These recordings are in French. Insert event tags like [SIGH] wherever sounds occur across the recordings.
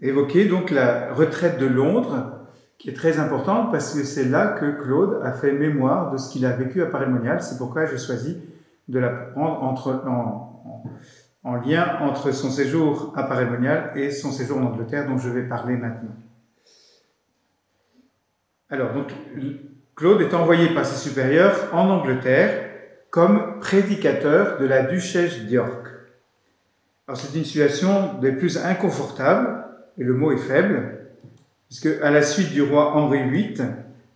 évoquer donc la retraite de Londres, qui est très importante parce que c'est là que Claude a fait mémoire de ce qu'il a vécu à Paris-Monial. C'est pourquoi j'ai choisi de la prendre entre, en, en, lien entre son séjour à Paris-Monial et son séjour en Angleterre, dont je vais parler maintenant. Alors, donc, Claude est envoyé par ses supérieurs en Angleterre comme prédicateur de la duchesse d'York. Alors c'est une situation des plus inconfortables, et le mot est faible, puisque à la suite du roi Henri VIII,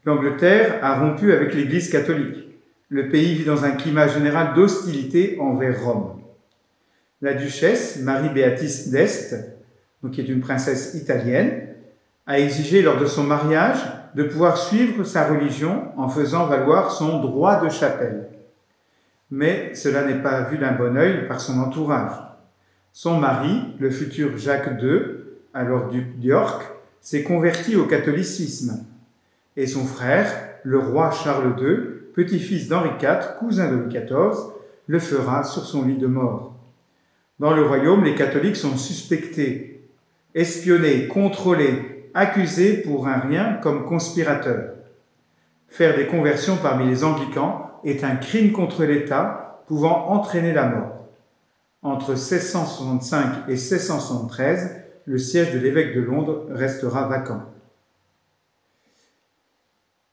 l'Angleterre a rompu avec l'Église catholique. Le pays vit dans un climat général d'hostilité envers Rome. La duchesse Marie-Béatrice d'Este, qui est une princesse italienne, a exigé lors de son mariage de pouvoir suivre sa religion en faisant valoir son droit de chapelle. Mais cela n'est pas vu d'un bon œil par son entourage. Son mari, le futur Jacques II, alors duc d'York, s'est converti au catholicisme. Et son frère, le roi Charles II, petit-fils d'Henri IV, cousin de Louis XIV, le fera sur son lit de mort. Dans le royaume, les catholiques sont suspectés, espionnés, contrôlés, accusés pour un rien comme conspirateurs. Faire des conversions parmi les anglicans est un crime contre l'État pouvant entraîner la mort. Entre 1665 et 1673, le siège de l'évêque de Londres restera vacant.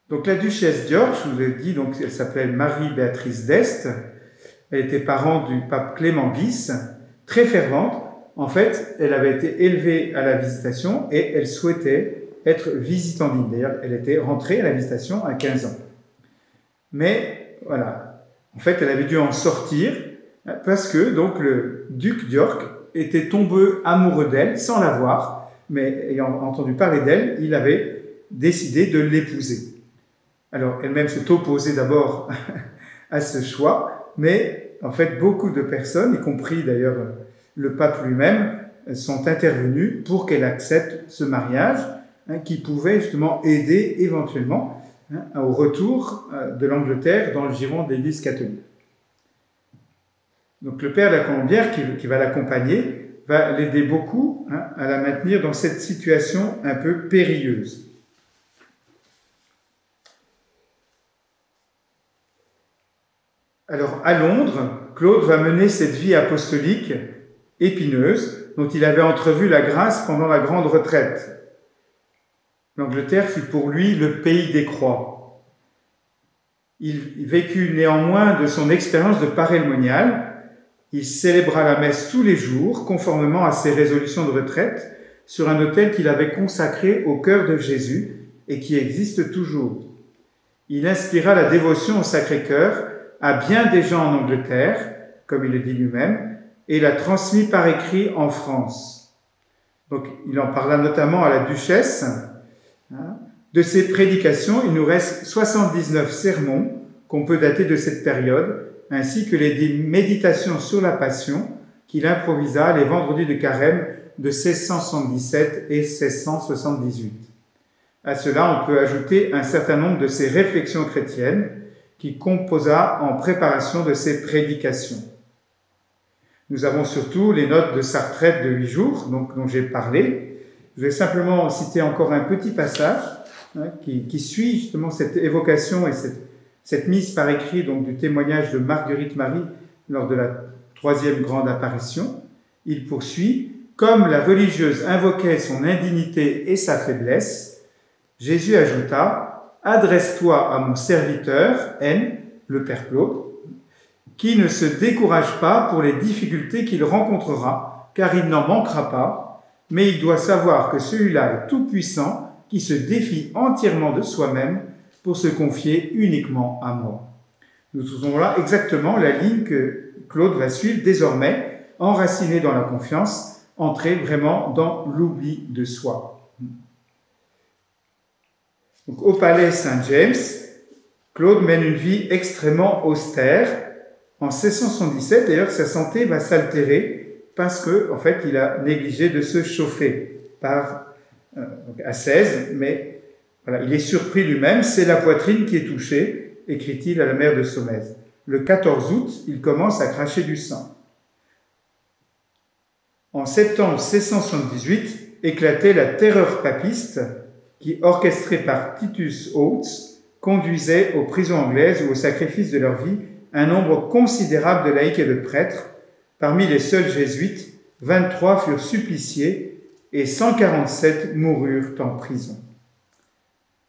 Donc la duchesse d'York, je vous ai dit, donc elle s'appelait Marie-Béatrice d'Este. Elle était parent du pape Clément X, très fervente. En fait, elle avait été élevée à la visitation et elle souhaitait être visitandine. D'ailleurs, elle était rentrée à la visitation à 15 ans. Mais voilà, en fait, elle avait dû en sortir parce que donc le duc d'York était tombé amoureux d'elle sans la voir, mais ayant entendu parler d'elle, il avait décidé de l'épouser. Alors elle-même s'est opposée d'abord [LAUGHS] à ce choix, mais en fait beaucoup de personnes, y compris d'ailleurs le pape lui-même, sont intervenus pour qu'elle accepte ce mariage hein, qui pouvait justement aider éventuellement hein, au retour euh, de l'Angleterre dans le giron de l'Église catholique. Donc le père de la colombière qui, va l'accompagner va l'aider beaucoup hein, à la maintenir dans cette situation un peu périlleuse. Alors à Londres, Claude va mener cette vie apostolique épineuse dont il avait entrevu la grâce pendant la grande retraite. L'Angleterre fut pour lui le pays des croix. Il vécut néanmoins de son expérience de parelmonial il célébra la messe tous les jours, conformément à ses résolutions de retraite, sur un autel qu'il avait consacré au cœur de Jésus et qui existe toujours. Il inspira la dévotion au Sacré-Cœur à bien des gens en Angleterre, comme il le dit lui-même, et l'a transmis par écrit en France. Donc, il en parla notamment à la duchesse. Hein. De ses prédications, il nous reste 79 sermons qu'on peut dater de cette période, ainsi que les méditations sur la Passion qu'il improvisa les vendredis de carême de 1677 et 1678. À cela, on peut ajouter un certain nombre de ses réflexions chrétiennes qu'il composa en préparation de ses prédications. Nous avons surtout les notes de sa retraite de huit jours, dont j'ai parlé. Je vais simplement citer encore un petit passage hein, qui, suit justement cette évocation et cette cette mise par écrit donc du témoignage de Marguerite Marie lors de la troisième grande apparition, il poursuit Comme la religieuse invoquait son indignité et sa faiblesse, Jésus ajouta Adresse-toi à mon serviteur, N, le Père Claude, qui ne se décourage pas pour les difficultés qu'il rencontrera, car il n'en manquera pas, mais il doit savoir que celui-là est tout-puissant, qui se défie entièrement de soi-même pour se confier uniquement à moi. Nous trouvons là exactement la ligne que Claude va suivre désormais, enraciné dans la confiance, entrer vraiment dans l'oubli de soi. au palais Saint-James, Claude mène une vie extrêmement austère. En 1677, d'ailleurs, sa santé va s'altérer parce que, en fait, il a négligé de se chauffer par, euh, à 16, mais il est surpris lui-même, c'est la poitrine qui est touchée, écrit-il à la mère de Sommet. Le 14 août, il commence à cracher du sang. En septembre 1678, éclatait la terreur papiste qui, orchestrée par Titus Oates, conduisait aux prisons anglaises ou au sacrifice de leur vie un nombre considérable de laïcs et de prêtres. Parmi les seuls jésuites, 23 furent suppliciés et 147 moururent en prison.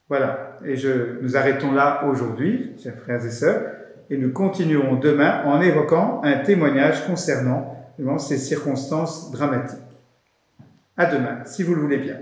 Voilà, et je, nous arrêtons là aujourd'hui, chers frères et sœurs, et nous continuerons demain en évoquant un témoignage concernant ces circonstances dramatiques. À demain, si vous le voulez bien.